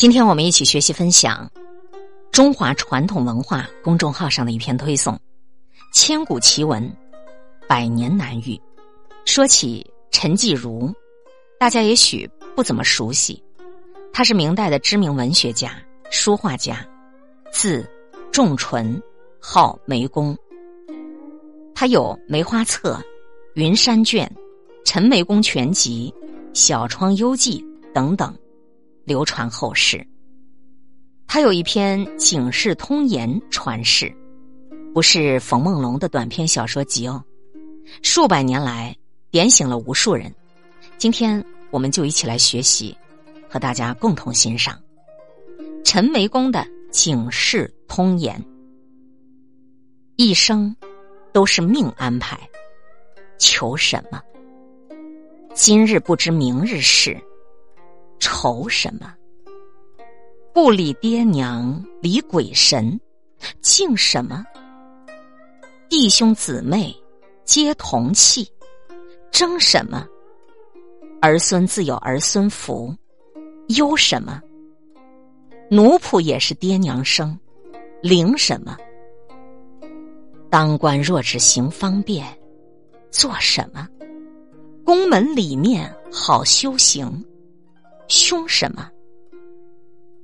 今天我们一起学习分享中华传统文化公众号上的一篇推送：千古奇闻，百年难遇。说起陈继儒，大家也许不怎么熟悉，他是明代的知名文学家、书画家，字仲纯，号梅公。他有《梅花册》《云山卷》《陈梅公全集》《小窗幽记》等等。流传后世，他有一篇《警世通言》传世，不是冯梦龙的短篇小说集哦。数百年来点醒了无数人，今天我们就一起来学习，和大家共同欣赏陈眉公的《警世通言》。一生都是命安排，求什么？今日不知明日事。愁什么？不理爹娘，理鬼神，敬什么？弟兄姊妹皆同气，争什么？儿孙自有儿孙福，忧什么？奴仆也是爹娘生，灵什么？当官若只行方便，做什么？宫门里面好修行。凶什么？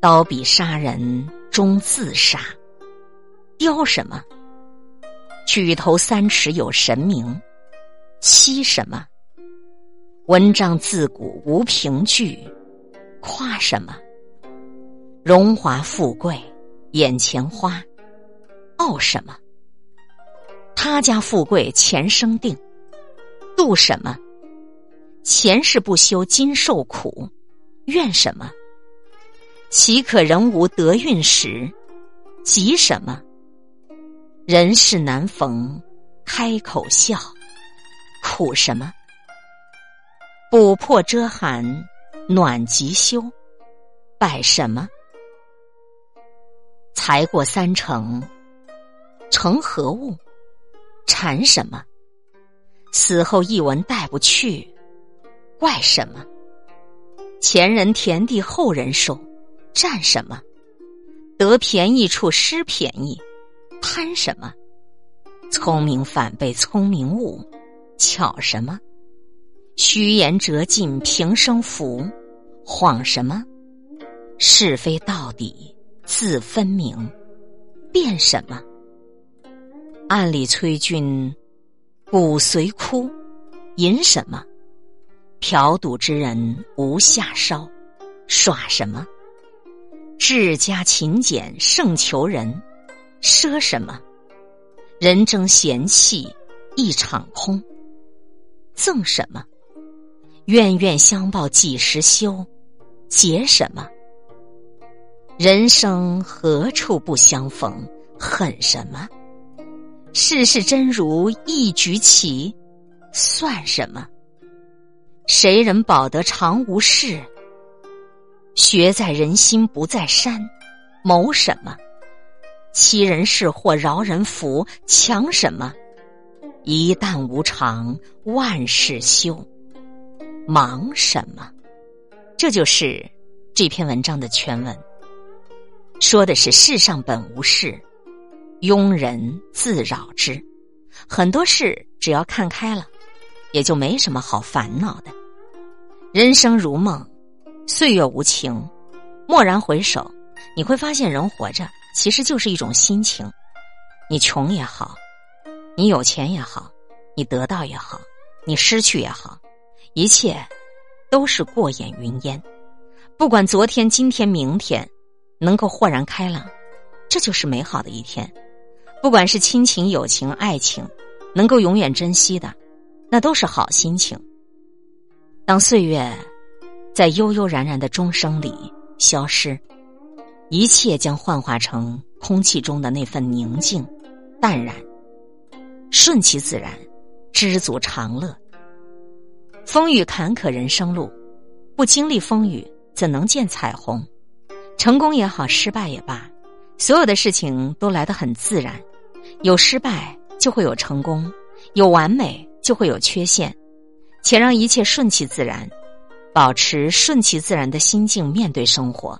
刀笔杀人终自杀。雕什么？举头三尺有神明。欺什么？文章自古无凭据。夸什么？荣华富贵眼前花。傲什么？他家富贵前生定。妒什么？前世不修今受苦。怨什么？岂可人无得运时？急什么？人事难逢，开口笑。苦什么？补破遮寒，暖急休。拜什么？才过三成，成何物？馋什么？死后一文带不去，怪什么？前人田地，后人收，占什么？得便宜处失便宜，贪什么？聪明反被聪明误，巧什么？虚言折尽平生福，谎什么？是非到底自分明，辩什么？暗里催君骨髓枯，吟什么？嫖赌之人无下梢，耍什么？治家勤俭胜求人，奢什么？人争闲气一场空，赠什么？冤冤相报几时休？结什么？人生何处不相逢？恨什么？世事真如一局棋，算什么？谁人保得长无事？学在人心不在山，谋什么？欺人是祸饶人福，强什么？一旦无常，万事休，忙什么？这就是这篇文章的全文。说的是世上本无事，庸人自扰之。很多事只要看开了。也就没什么好烦恼的。人生如梦，岁月无情。蓦然回首，你会发现，人活着其实就是一种心情。你穷也好，你有钱也好，你得到也好，你失去也好，一切都是过眼云烟。不管昨天、今天、明天，能够豁然开朗，这就是美好的一天。不管是亲情、友情、爱情，能够永远珍惜的。那都是好心情。当岁月在悠悠然然的钟声里消失，一切将幻化成空气中的那份宁静、淡然。顺其自然，知足常乐。风雨坎坷人生路，不经历风雨，怎能见彩虹？成功也好，失败也罢，所有的事情都来得很自然。有失败，就会有成功；有完美。就会有缺陷，且让一切顺其自然，保持顺其自然的心境面对生活，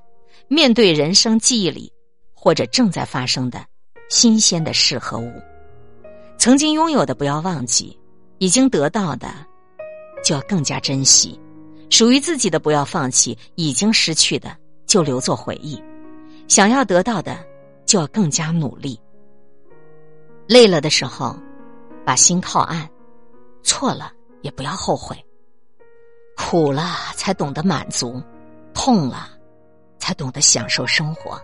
面对人生记忆里或者正在发生的新鲜的事和物，曾经拥有的不要忘记，已经得到的就要更加珍惜，属于自己的不要放弃，已经失去的就留作回忆，想要得到的就要更加努力。累了的时候，把心靠岸；错了也不要后悔。苦了才懂得满足，痛了才懂得享受生活，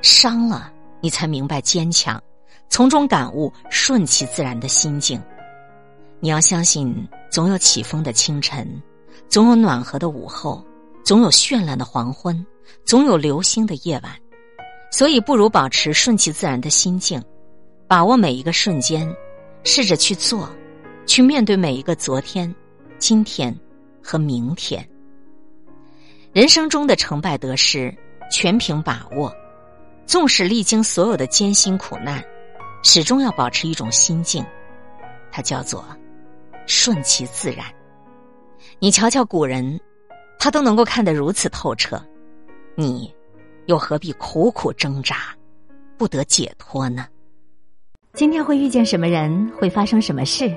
伤了你才明白坚强，从中感悟顺其自然的心境。你要相信，总有起风的清晨，总有暖和的午后，总有绚烂的黄昏，总有流星的夜晚。所以，不如保持顺其自然的心境，把握每一个瞬间，试着去做，去面对每一个昨天、今天。和明天，人生中的成败得失全凭把握。纵使历经所有的艰辛苦难，始终要保持一种心境，它叫做顺其自然。你瞧瞧古人，他都能够看得如此透彻，你又何必苦苦挣扎，不得解脱呢？今天会遇见什么人，会发生什么事？